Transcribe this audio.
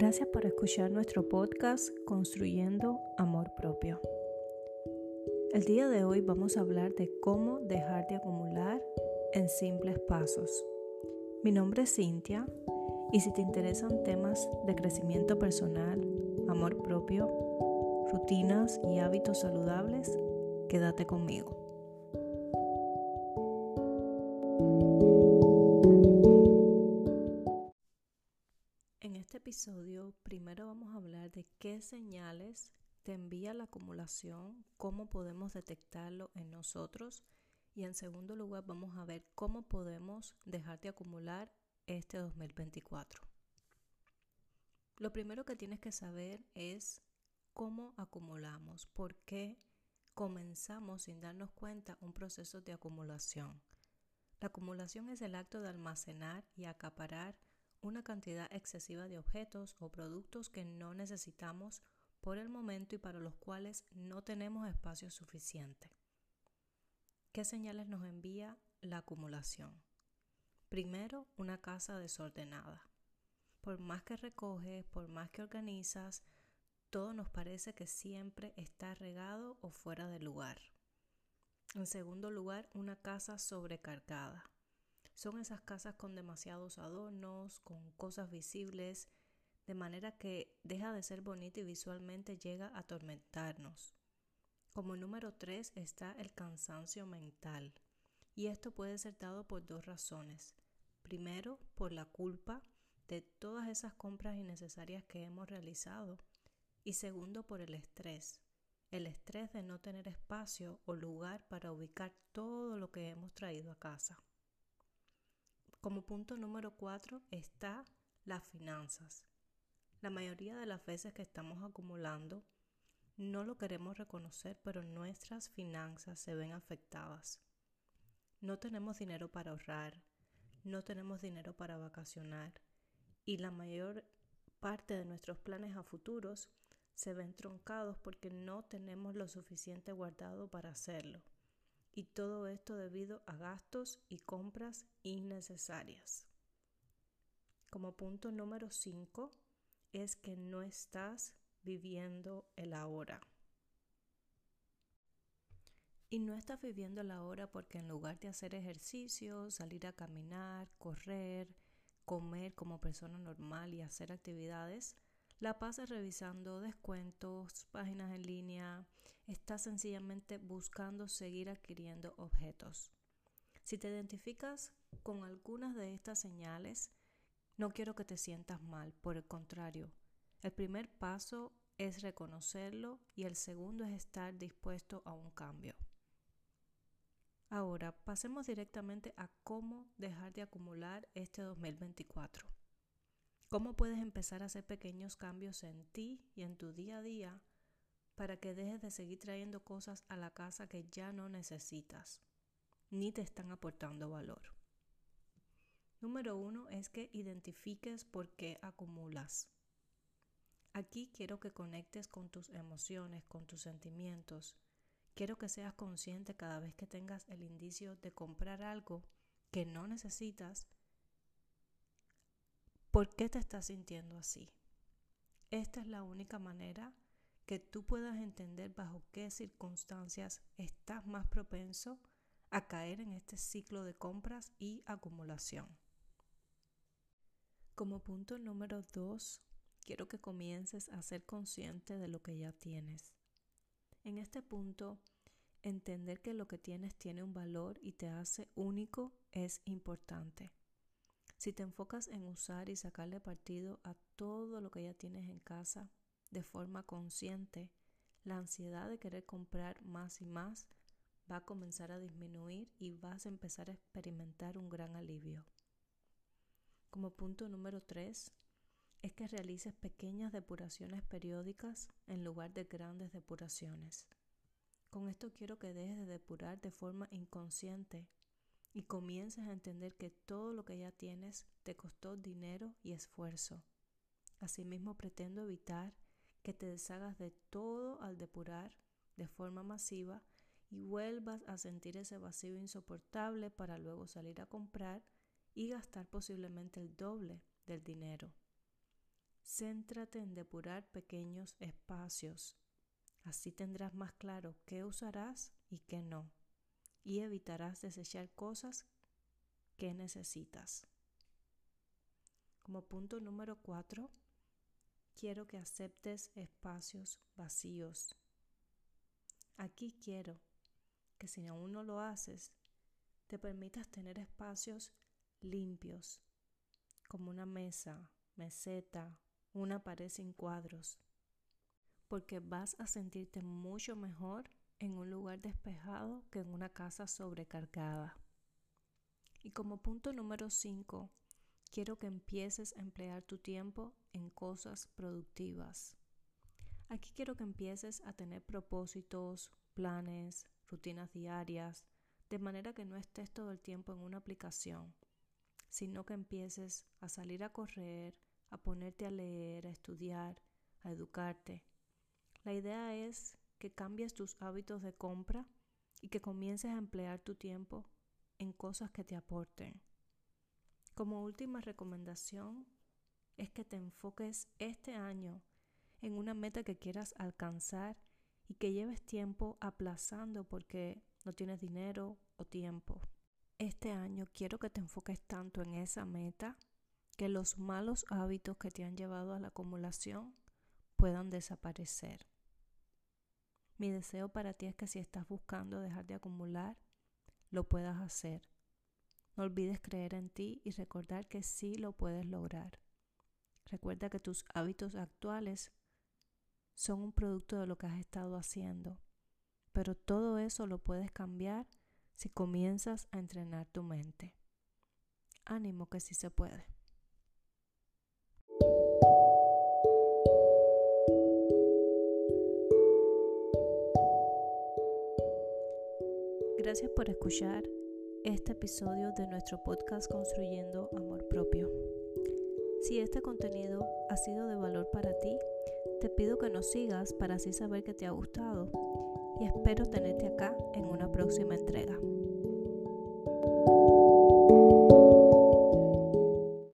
Gracias por escuchar nuestro podcast Construyendo Amor Propio. El día de hoy vamos a hablar de cómo dejar de acumular en simples pasos. Mi nombre es Cintia y si te interesan temas de crecimiento personal, amor propio, rutinas y hábitos saludables, quédate conmigo. Episodio primero vamos a hablar de qué señales te envía la acumulación, cómo podemos detectarlo en nosotros y en segundo lugar vamos a ver cómo podemos dejar de acumular este 2024. Lo primero que tienes que saber es cómo acumulamos, por qué comenzamos sin darnos cuenta un proceso de acumulación. La acumulación es el acto de almacenar y acaparar una cantidad excesiva de objetos o productos que no necesitamos por el momento y para los cuales no tenemos espacio suficiente. ¿Qué señales nos envía la acumulación? Primero, una casa desordenada. Por más que recoges, por más que organizas, todo nos parece que siempre está regado o fuera de lugar. En segundo lugar, una casa sobrecargada. Son esas casas con demasiados adornos, con cosas visibles, de manera que deja de ser bonita y visualmente llega a atormentarnos. Como número tres está el cansancio mental. Y esto puede ser dado por dos razones. Primero, por la culpa de todas esas compras innecesarias que hemos realizado. Y segundo, por el estrés. El estrés de no tener espacio o lugar para ubicar todo lo que hemos traído a casa. Como punto número cuatro está las finanzas. La mayoría de las veces que estamos acumulando no lo queremos reconocer, pero nuestras finanzas se ven afectadas. No tenemos dinero para ahorrar, no tenemos dinero para vacacionar y la mayor parte de nuestros planes a futuros se ven truncados porque no tenemos lo suficiente guardado para hacerlo y todo esto debido a gastos y compras innecesarias. Como punto número 5 es que no estás viviendo el ahora. Y no estás viviendo el ahora porque en lugar de hacer ejercicio, salir a caminar, correr, comer como persona normal y hacer actividades, la pasas revisando descuentos, páginas en línea, estás sencillamente buscando seguir adquiriendo objetos. Si te identificas con algunas de estas señales, no quiero que te sientas mal, por el contrario, el primer paso es reconocerlo y el segundo es estar dispuesto a un cambio. Ahora, pasemos directamente a cómo dejar de acumular este 2024. ¿Cómo puedes empezar a hacer pequeños cambios en ti y en tu día a día para que dejes de seguir trayendo cosas a la casa que ya no necesitas ni te están aportando valor? Número uno es que identifiques por qué acumulas. Aquí quiero que conectes con tus emociones, con tus sentimientos. Quiero que seas consciente cada vez que tengas el indicio de comprar algo que no necesitas ¿Por qué te estás sintiendo así? Esta es la única manera que tú puedas entender bajo qué circunstancias estás más propenso a caer en este ciclo de compras y acumulación. Como punto número dos, quiero que comiences a ser consciente de lo que ya tienes. En este punto, entender que lo que tienes tiene un valor y te hace único es importante. Si te enfocas en usar y sacarle partido a todo lo que ya tienes en casa de forma consciente, la ansiedad de querer comprar más y más va a comenzar a disminuir y vas a empezar a experimentar un gran alivio. Como punto número 3, es que realices pequeñas depuraciones periódicas en lugar de grandes depuraciones. Con esto quiero que dejes de depurar de forma inconsciente y comiences a entender que todo lo que ya tienes te costó dinero y esfuerzo. Asimismo, pretendo evitar que te deshagas de todo al depurar de forma masiva y vuelvas a sentir ese vacío insoportable para luego salir a comprar y gastar posiblemente el doble del dinero. Céntrate en depurar pequeños espacios. Así tendrás más claro qué usarás y qué no. Y evitarás desechar cosas que necesitas. Como punto número cuatro, quiero que aceptes espacios vacíos. Aquí quiero que si aún no lo haces, te permitas tener espacios limpios, como una mesa, meseta, una pared sin cuadros, porque vas a sentirte mucho mejor en un lugar despejado que en una casa sobrecargada. Y como punto número 5, quiero que empieces a emplear tu tiempo en cosas productivas. Aquí quiero que empieces a tener propósitos, planes, rutinas diarias, de manera que no estés todo el tiempo en una aplicación, sino que empieces a salir a correr, a ponerte a leer, a estudiar, a educarte. La idea es que cambies tus hábitos de compra y que comiences a emplear tu tiempo en cosas que te aporten. Como última recomendación es que te enfoques este año en una meta que quieras alcanzar y que lleves tiempo aplazando porque no tienes dinero o tiempo. Este año quiero que te enfoques tanto en esa meta que los malos hábitos que te han llevado a la acumulación puedan desaparecer. Mi deseo para ti es que si estás buscando dejar de acumular, lo puedas hacer. No olvides creer en ti y recordar que sí lo puedes lograr. Recuerda que tus hábitos actuales son un producto de lo que has estado haciendo, pero todo eso lo puedes cambiar si comienzas a entrenar tu mente. Ánimo que sí se puede. Gracias por escuchar este episodio de nuestro podcast Construyendo Amor Propio. Si este contenido ha sido de valor para ti, te pido que nos sigas para así saber que te ha gustado y espero tenerte acá en una próxima entrega.